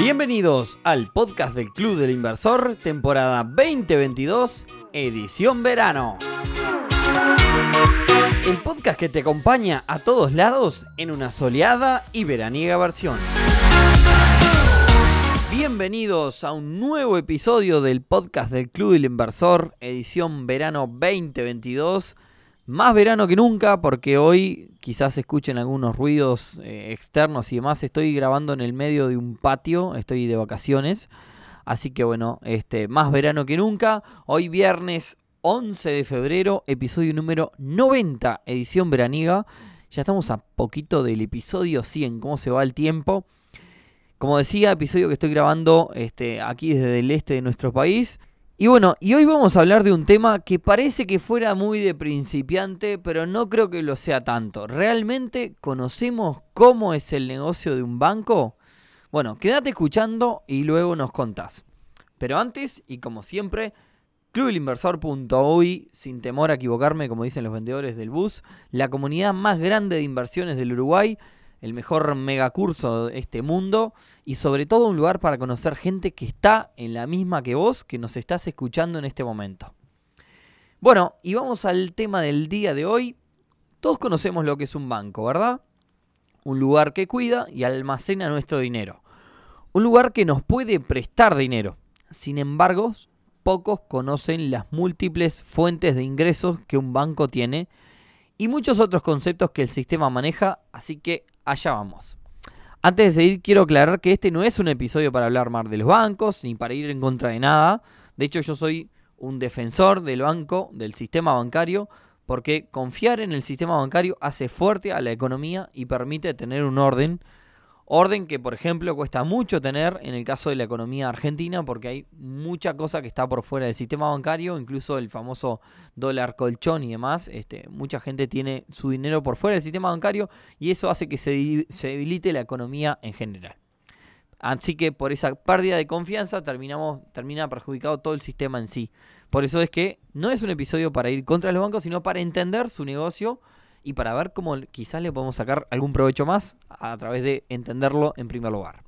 Bienvenidos al podcast del Club del Inversor, temporada 2022, edición verano. El podcast que te acompaña a todos lados en una soleada y veraniega versión. Bienvenidos a un nuevo episodio del podcast del Club del Inversor, edición verano 2022. Más verano que nunca porque hoy quizás escuchen algunos ruidos eh, externos y demás. Estoy grabando en el medio de un patio, estoy de vacaciones. Así que bueno, este, más verano que nunca. Hoy viernes 11 de febrero, episodio número 90, edición veraniega. Ya estamos a poquito del episodio 100, cómo se va el tiempo. Como decía, episodio que estoy grabando este, aquí desde el este de nuestro país. Y bueno, y hoy vamos a hablar de un tema que parece que fuera muy de principiante, pero no creo que lo sea tanto. ¿Realmente conocemos cómo es el negocio de un banco? Bueno, quédate escuchando y luego nos contás. Pero antes, y como siempre, clubelinversor.uy, sin temor a equivocarme, como dicen los vendedores del bus, la comunidad más grande de inversiones del Uruguay el mejor megacurso de este mundo y sobre todo un lugar para conocer gente que está en la misma que vos, que nos estás escuchando en este momento. Bueno, y vamos al tema del día de hoy. Todos conocemos lo que es un banco, ¿verdad? Un lugar que cuida y almacena nuestro dinero. Un lugar que nos puede prestar dinero. Sin embargo, pocos conocen las múltiples fuentes de ingresos que un banco tiene y muchos otros conceptos que el sistema maneja, así que allá vamos. Antes de seguir, quiero aclarar que este no es un episodio para hablar más de los bancos, ni para ir en contra de nada. De hecho, yo soy un defensor del banco, del sistema bancario, porque confiar en el sistema bancario hace fuerte a la economía y permite tener un orden Orden que, por ejemplo, cuesta mucho tener en el caso de la economía argentina porque hay mucha cosa que está por fuera del sistema bancario, incluso el famoso dólar colchón y demás. Este, mucha gente tiene su dinero por fuera del sistema bancario y eso hace que se, se debilite la economía en general. Así que por esa pérdida de confianza terminamos, termina perjudicado todo el sistema en sí. Por eso es que no es un episodio para ir contra los bancos, sino para entender su negocio y para ver cómo quizás le podemos sacar algún provecho más a través de entenderlo en primer lugar.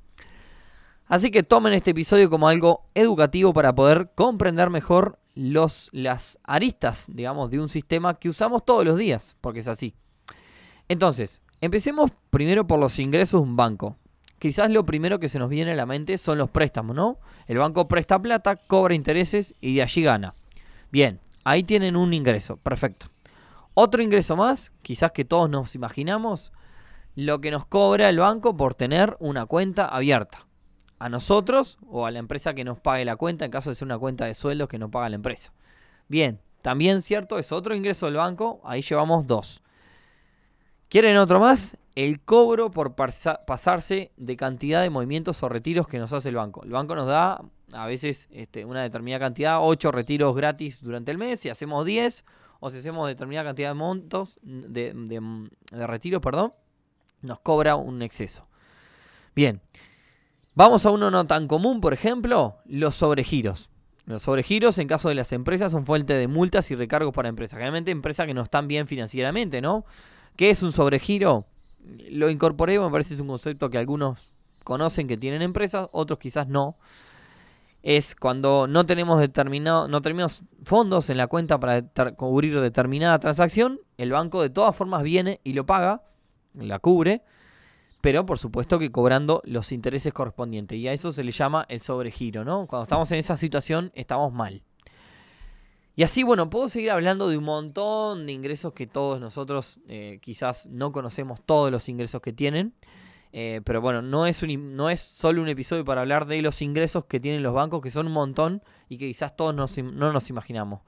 Así que tomen este episodio como algo educativo para poder comprender mejor los, las aristas, digamos, de un sistema que usamos todos los días, porque es así. Entonces, empecemos primero por los ingresos de un banco. Quizás lo primero que se nos viene a la mente son los préstamos, ¿no? El banco presta plata, cobra intereses y de allí gana. Bien, ahí tienen un ingreso, perfecto. Otro ingreso más, quizás que todos nos imaginamos, lo que nos cobra el banco por tener una cuenta abierta. A nosotros o a la empresa que nos pague la cuenta, en caso de ser una cuenta de sueldos que nos paga la empresa. Bien, también cierto, es otro ingreso del banco, ahí llevamos dos. ¿Quieren otro más? El cobro por pasarse de cantidad de movimientos o retiros que nos hace el banco. El banco nos da a veces este, una determinada cantidad, 8 retiros gratis durante el mes, y hacemos 10 o si hacemos determinada cantidad de montos, de, de, retiro, perdón, nos cobra un exceso. Bien, vamos a uno no tan común, por ejemplo, los sobregiros. Los sobregiros, en caso de las empresas, son fuente de multas y recargos para empresas. Generalmente empresas que no están bien financieramente, ¿no? ¿Qué es un sobregiro? Lo incorporé, me parece que es un concepto que algunos conocen que tienen empresas, otros quizás no es cuando no tenemos determinado, no tenemos fondos en la cuenta para cubrir determinada transacción, el banco de todas formas viene y lo paga, la cubre, pero por supuesto que cobrando los intereses correspondientes. Y a eso se le llama el sobregiro, ¿no? Cuando estamos en esa situación estamos mal. Y así, bueno, puedo seguir hablando de un montón de ingresos que todos nosotros eh, quizás no conocemos todos los ingresos que tienen. Eh, pero bueno, no es, un, no es solo un episodio para hablar de los ingresos que tienen los bancos, que son un montón y que quizás todos no nos imaginamos.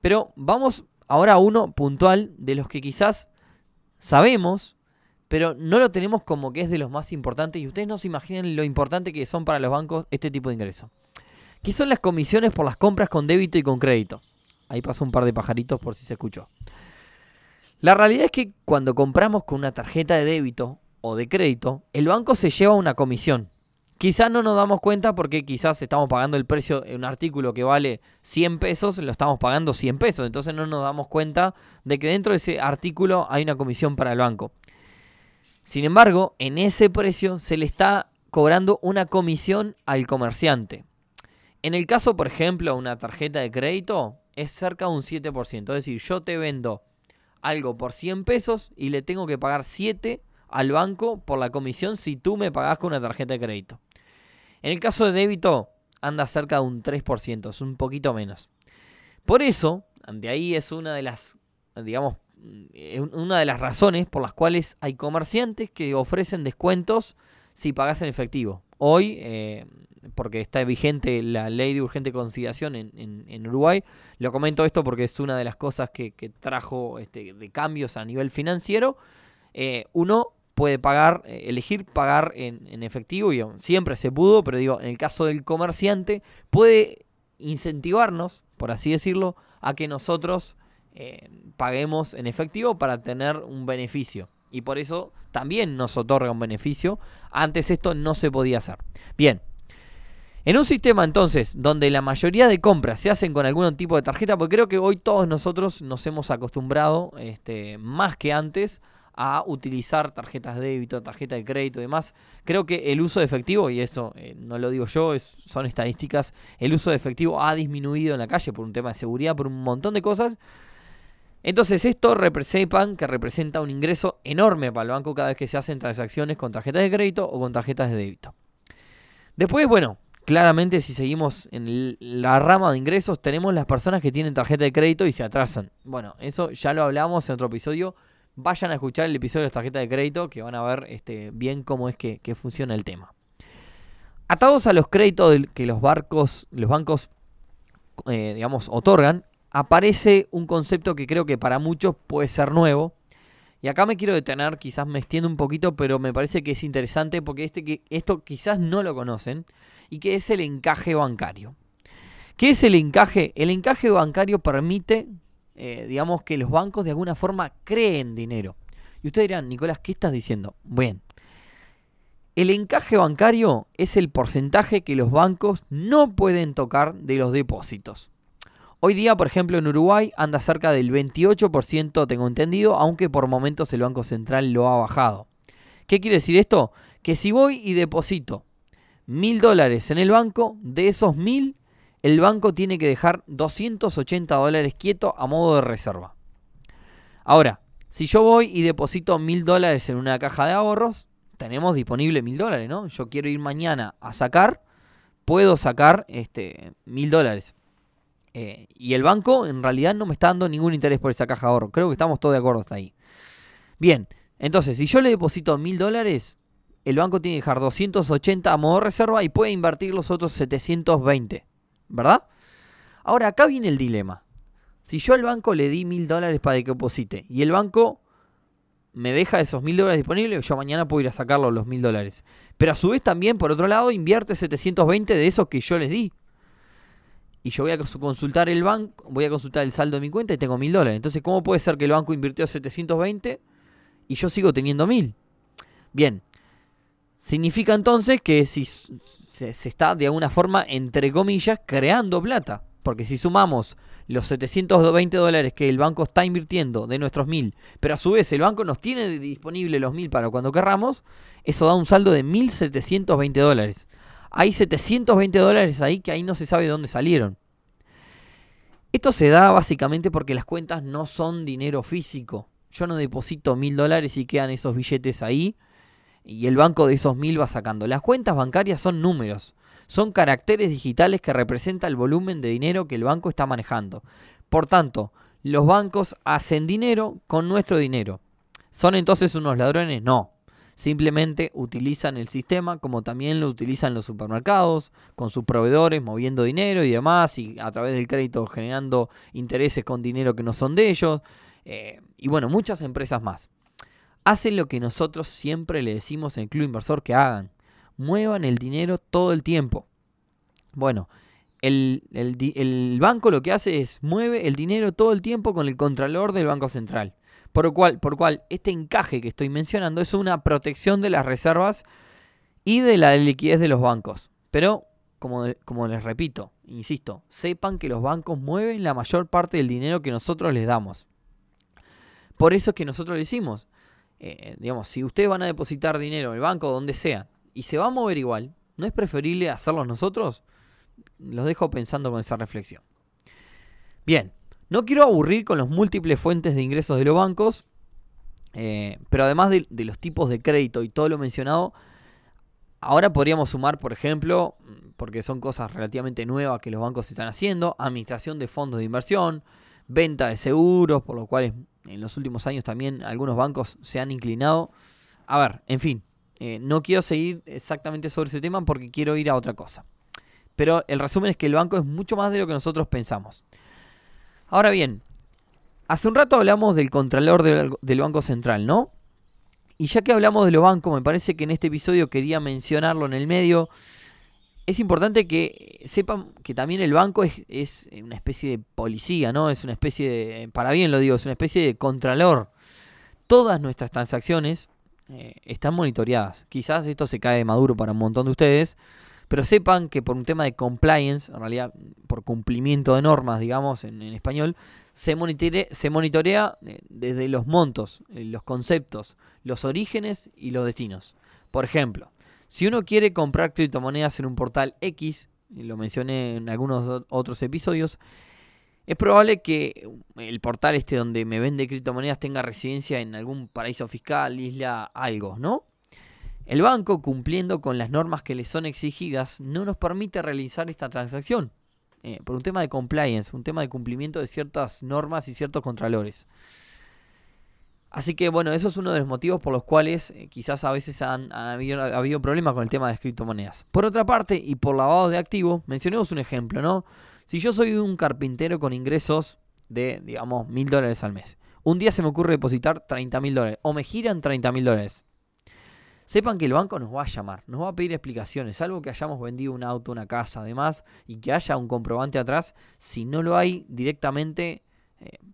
Pero vamos ahora a uno puntual de los que quizás sabemos, pero no lo tenemos como que es de los más importantes y ustedes no se imaginan lo importante que son para los bancos este tipo de ingresos. ¿Qué son las comisiones por las compras con débito y con crédito? Ahí pasó un par de pajaritos por si se escuchó. La realidad es que cuando compramos con una tarjeta de débito o de crédito, el banco se lleva una comisión. Quizás no nos damos cuenta porque quizás estamos pagando el precio de un artículo que vale 100 pesos, lo estamos pagando 100 pesos. Entonces no nos damos cuenta de que dentro de ese artículo hay una comisión para el banco. Sin embargo, en ese precio se le está cobrando una comisión al comerciante. En el caso, por ejemplo, una tarjeta de crédito, es cerca de un 7%. Es decir, yo te vendo algo por 100 pesos y le tengo que pagar 7 al banco por la comisión si tú me pagas con una tarjeta de crédito. En el caso de débito, anda cerca de un 3%, es un poquito menos. Por eso, de ahí es una de las, digamos, una de las razones por las cuales hay comerciantes que ofrecen descuentos si pagas en efectivo. Hoy, eh, porque está vigente la ley de urgente conciliación en, Uruguay, lo comento esto porque es una de las cosas que, trajo este, de cambios a nivel financiero. Eh, uno puede pagar, eh, elegir pagar en, efectivo y siempre se pudo, pero digo, en el caso del comerciante puede incentivarnos, por así decirlo, a que nosotros paguemos en efectivo para tener un beneficio y por eso también nos otorga un beneficio. Antes esto no se podía hacer. Bien. En un sistema entonces donde la mayoría de compras se hacen con algún tipo de tarjeta, porque creo que hoy todos nosotros nos hemos acostumbrado, este, más que antes, a utilizar tarjetas de débito, tarjeta de crédito y demás. Creo que el uso de efectivo, y eso eh, no lo digo yo, son estadísticas, el uso de efectivo ha disminuido en la calle por un tema de seguridad, por un montón de cosas. Entonces esto representan que representa un ingreso enorme para el banco cada vez que se hacen transacciones con tarjetas de crédito o con tarjetas de débito. Después, bueno, claramente si seguimos en la rama de ingresos, tenemos las personas que tienen tarjeta de crédito y se atrasan. Bueno, eso ya lo hablamos en otro episodio. Vayan a escuchar el episodio de las tarjetas de crédito que van a ver este, bien cómo es que, funciona el tema. Atados a los créditos que los, barcos, los bancos eh, digamos, otorgan, aparece un concepto que creo que para muchos puede ser nuevo. Y acá me quiero detener, quizás me extiendo un poquito, pero me parece que es interesante porque este, que, esto quizás no lo conocen, y que es el encaje bancario. ¿Qué es el encaje? El encaje bancario permite, eh, digamos, que los bancos de alguna forma creen dinero. Y ustedes dirán, Nicolás, ¿qué estás diciendo? Bien, el encaje bancario es el porcentaje que los bancos no pueden tocar de los depósitos. Hoy día, por ejemplo, en Uruguay anda cerca del 28%, tengo entendido, aunque por momentos el Banco Central lo ha bajado. ¿Qué quiere decir esto? Que si voy y deposito mil dólares en el banco, de esos mil, el banco tiene que dejar 280 dólares quieto a modo de reserva. Ahora, si yo voy y deposito mil dólares en una caja de ahorros, tenemos disponible mil dólares, ¿no? Yo quiero ir mañana a sacar, puedo sacar este mil dólares. Eh, y el banco en realidad no me está dando ningún interés por esa caja de ahorro. Creo que estamos todos de acuerdo hasta ahí. Bien, entonces si yo le deposito mil dólares, el banco tiene que dejar 280 a modo reserva y puede invertir los otros 720. ¿Verdad? Ahora acá viene el dilema. Si yo al banco le di mil dólares para que deposite y el banco me deja esos mil dólares disponibles, yo mañana puedo ir a sacarlo los mil dólares. Pero a su vez también, por otro lado, invierte 720 de esos que yo les di y yo voy a consultar el banco, voy a consultar el saldo de mi cuenta y tengo mil dólares. Entonces, ¿cómo puede ser que el banco invirtió 720 y yo sigo teniendo mil? Bien, significa entonces que si se, está de alguna forma, entre comillas, creando plata. Porque si sumamos los 720 dólares que el banco está invirtiendo de nuestros mil, pero a su vez el banco nos tiene disponible los mil para cuando querramos, eso da un saldo de 1.720 dólares hay 720 dólares ahí que ahí no se sabe de dónde salieron. Esto se da básicamente porque las cuentas no son dinero físico. Yo no deposito mil dólares y quedan esos billetes ahí y el banco de esos mil va sacando. Las cuentas bancarias son números, son caracteres digitales que representan el volumen de dinero que el banco está manejando. Por tanto, los bancos hacen dinero con nuestro dinero. ¿Son entonces unos ladrones? No. Simplemente utilizan el sistema como también lo utilizan los supermercados, con sus proveedores moviendo dinero y demás, y a través del crédito generando intereses con dinero que no son de ellos, eh, y bueno, muchas empresas más. Hacen lo que nosotros siempre le decimos en el Club Inversor que hagan, muevan el dinero todo el tiempo. Bueno, el, el, banco lo que hace es mueve el dinero todo el tiempo con el contralor del Banco Central. Por lo cual, por cual este encaje que estoy mencionando es una protección de las reservas y de la liquidez de los bancos. Pero, como, como les repito, insisto, sepan que los bancos mueven la mayor parte del dinero que nosotros les damos. Por eso es que nosotros le decimos, eh, digamos, si ustedes van a depositar dinero en el banco, donde sea, y se va a mover igual, ¿no es preferible hacerlo nosotros? Los dejo pensando con esa reflexión. Bien, no quiero aburrir con las múltiples fuentes de ingresos de los bancos, eh, pero además de, los tipos de crédito y todo lo mencionado, ahora podríamos sumar, por ejemplo, porque son cosas relativamente nuevas que los bancos están haciendo, administración de fondos de inversión, venta de seguros, por lo cual en los últimos años también algunos bancos se han inclinado. A ver, en fin, eh, no quiero seguir exactamente sobre ese tema porque quiero ir a otra cosa. Pero el resumen es que el banco es mucho más de lo que nosotros pensamos. Ahora bien, hace un rato hablamos del Contralor del, Banco Central, ¿no? Y ya que hablamos de los bancos, me parece que en este episodio quería mencionarlo en el medio. Es importante que sepan que también el banco es, una especie de policía, ¿no? Es una especie de, para bien lo digo, es una especie de contralor. Todas nuestras transacciones eh, están monitoreadas. Quizás esto se cae maduro para un montón de ustedes, pero sepan que por un tema de compliance, en realidad por cumplimiento de normas, digamos, en, español, se, se monitorea eh, desde los montos, eh, los conceptos, los orígenes y los destinos. Por ejemplo, si uno quiere comprar criptomonedas en un portal X, y lo mencioné en algunos otros episodios, es probable que el portal este donde me vende criptomonedas tenga residencia en algún paraíso fiscal, isla, algo, ¿no? El banco, cumpliendo con las normas que le son exigidas, no nos permite realizar esta transacción. Eh, por un tema de compliance, un tema de cumplimiento de ciertas normas y ciertos contralores. Así que bueno, eso es uno de los motivos por los cuales eh, quizás a veces han, habido, problemas con el tema de las criptomonedas. Por otra parte, y por lavado de activo, mencionemos un ejemplo, ¿no? Si yo soy un carpintero con ingresos de, digamos, mil dólares al mes, un día se me ocurre depositar 30 mil dólares, o me giran 30 mil dólares. Sepan que el banco nos va a llamar, nos va a pedir explicaciones, salvo que hayamos vendido un auto, una casa, además, y que haya un comprobante atrás. Si no lo hay directamente,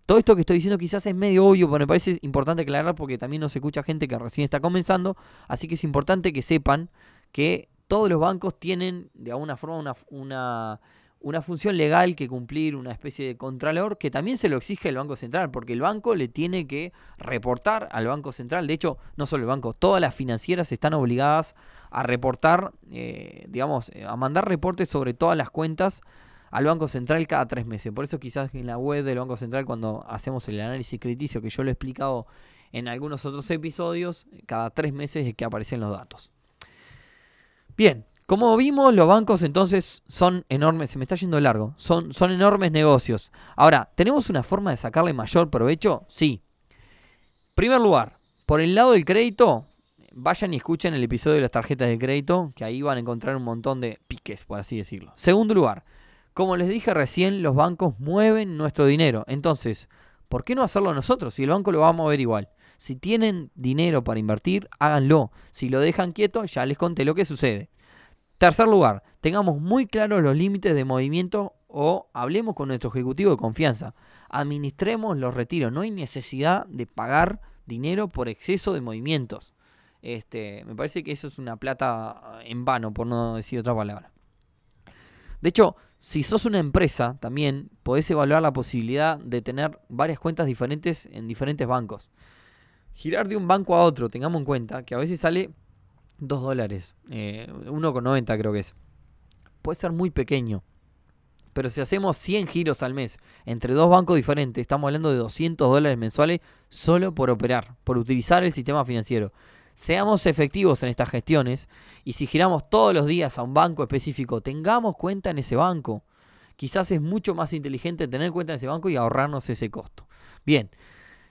todo esto que estoy diciendo quizás es medio obvio, pero me parece importante aclarar porque también nos escucha gente que recién está comenzando, así que es importante que sepan que todos los bancos tienen de alguna forma una, una función legal que cumplir, una especie de contralor, que también se lo exige el Banco Central, porque el banco le tiene que reportar al Banco Central. De hecho, no solo el banco, todas las financieras están obligadas a reportar, eh, digamos, a mandar reportes sobre todas las cuentas al Banco Central cada tres meses. Por eso quizás en la web del Banco Central, cuando hacemos el análisis crediticio, que yo lo he explicado en algunos otros episodios, cada tres meses es que aparecen los datos. Bien, como vimos, los bancos entonces son enormes, se me está yendo largo, son, son enormes negocios. Ahora, ¿tenemos una forma de sacarle mayor provecho? Sí. Primer lugar, por el lado del crédito, vayan y escuchen el episodio de las tarjetas de crédito, que ahí van a encontrar un montón de piques, por así decirlo. Segundo lugar, como les dije recién, los bancos mueven nuestro dinero. Entonces, ¿por qué no hacerlo nosotros si el banco lo va a mover igual? Si tienen dinero para invertir, háganlo. Si lo dejan quieto, ya les conté lo que sucede. Tercer lugar, tengamos muy claros los límites de movimiento o hablemos con nuestro ejecutivo de confianza. Administremos los retiros. No hay necesidad de pagar dinero por exceso de movimientos. Este, me parece que eso es una plata en vano, por no decir otra palabra. De hecho, si sos una empresa, también podés evaluar la posibilidad de tener varias cuentas diferentes en diferentes bancos. Girar de un banco a otro, tengamos en cuenta que a veces sale 2 dólares. Eh, 1,90 creo que es. Puede ser muy pequeño. Pero si hacemos 100 giros al mes entre dos bancos diferentes, estamos hablando de 200 dólares mensuales solo por operar, por utilizar el sistema financiero. Seamos efectivos en estas gestiones y si giramos todos los días a un banco específico, tengamos cuenta en ese banco. Quizás es mucho más inteligente tener cuenta en ese banco y ahorrarnos ese costo. Bien,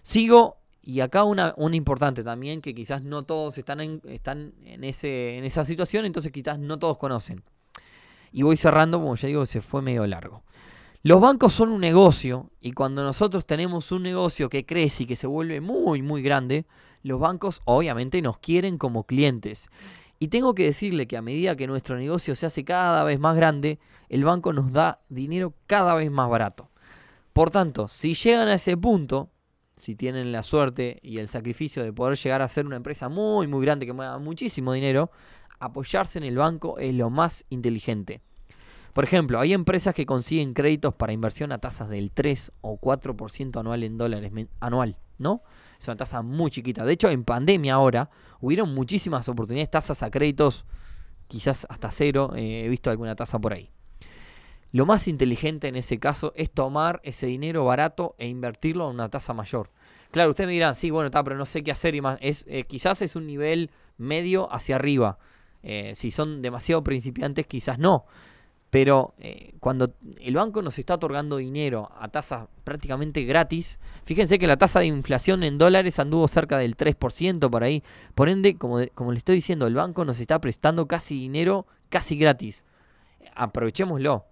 sigo y acá una, una importante también, que quizás no todos están, en, están en, ese, en esa situación, entonces quizás no todos conocen. Y voy cerrando, como ya digo, se fue medio largo. Los bancos son un negocio y cuando nosotros tenemos un negocio que crece y que se vuelve muy, muy grande, los bancos obviamente nos quieren como clientes. Y tengo que decirle que a medida que nuestro negocio se hace cada vez más grande, el banco nos da dinero cada vez más barato. Por tanto, si llegan a ese punto, si tienen la suerte y el sacrificio de poder llegar a ser una empresa muy, muy grande que mueva muchísimo dinero, apoyarse en el banco es lo más inteligente. Por ejemplo, hay empresas que consiguen créditos para inversión a tasas del 3 o 4% anual en dólares anual, ¿no? Es una tasa muy chiquita. De hecho, en pandemia ahora hubieron muchísimas oportunidades, tasas a créditos, quizás hasta cero. eh, he visto alguna tasa por ahí. Lo más inteligente en ese caso es tomar ese dinero barato e invertirlo en una tasa mayor. Claro, ustedes me dirán, sí, bueno, está, pero no sé qué hacer y más. Es, eh, quizás es un nivel medio hacia arriba. Eh, si son demasiado principiantes, quizás no. Pero eh, cuando el banco nos está otorgando dinero a tasa prácticamente gratis, fíjense que la tasa de inflación en dólares anduvo cerca del 3% por ahí. Por ende, como, como le estoy diciendo, el banco nos está prestando casi dinero casi gratis. Aprovechémoslo.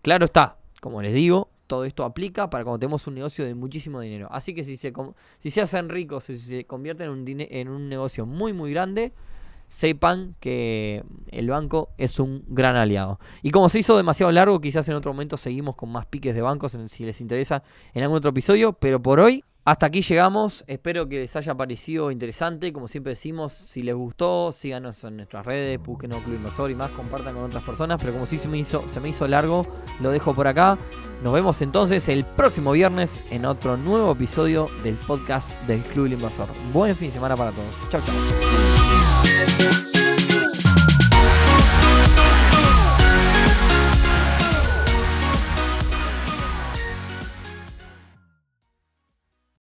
Claro está, como les digo, todo esto aplica para cuando tenemos un negocio de muchísimo dinero. Así que si se, si se hacen ricos, si se convierten en un, en un negocio muy muy grande, sepan que el banco es un gran aliado. Y como se hizo demasiado largo, quizás en otro momento seguimos con más piques de bancos, si les interesa, en algún otro episodio. Pero por hoy, hasta aquí llegamos. Espero que les haya parecido interesante. Como siempre decimos, si les gustó, síganos en nuestras redes, busquen Club Inversor y más, compartan con otras personas. Pero como sí se me hizo, se me hizo largo, lo dejo por acá. Nos vemos entonces el próximo viernes en otro nuevo episodio del podcast del Club Inversor. Buen fin de semana para todos. Thank you.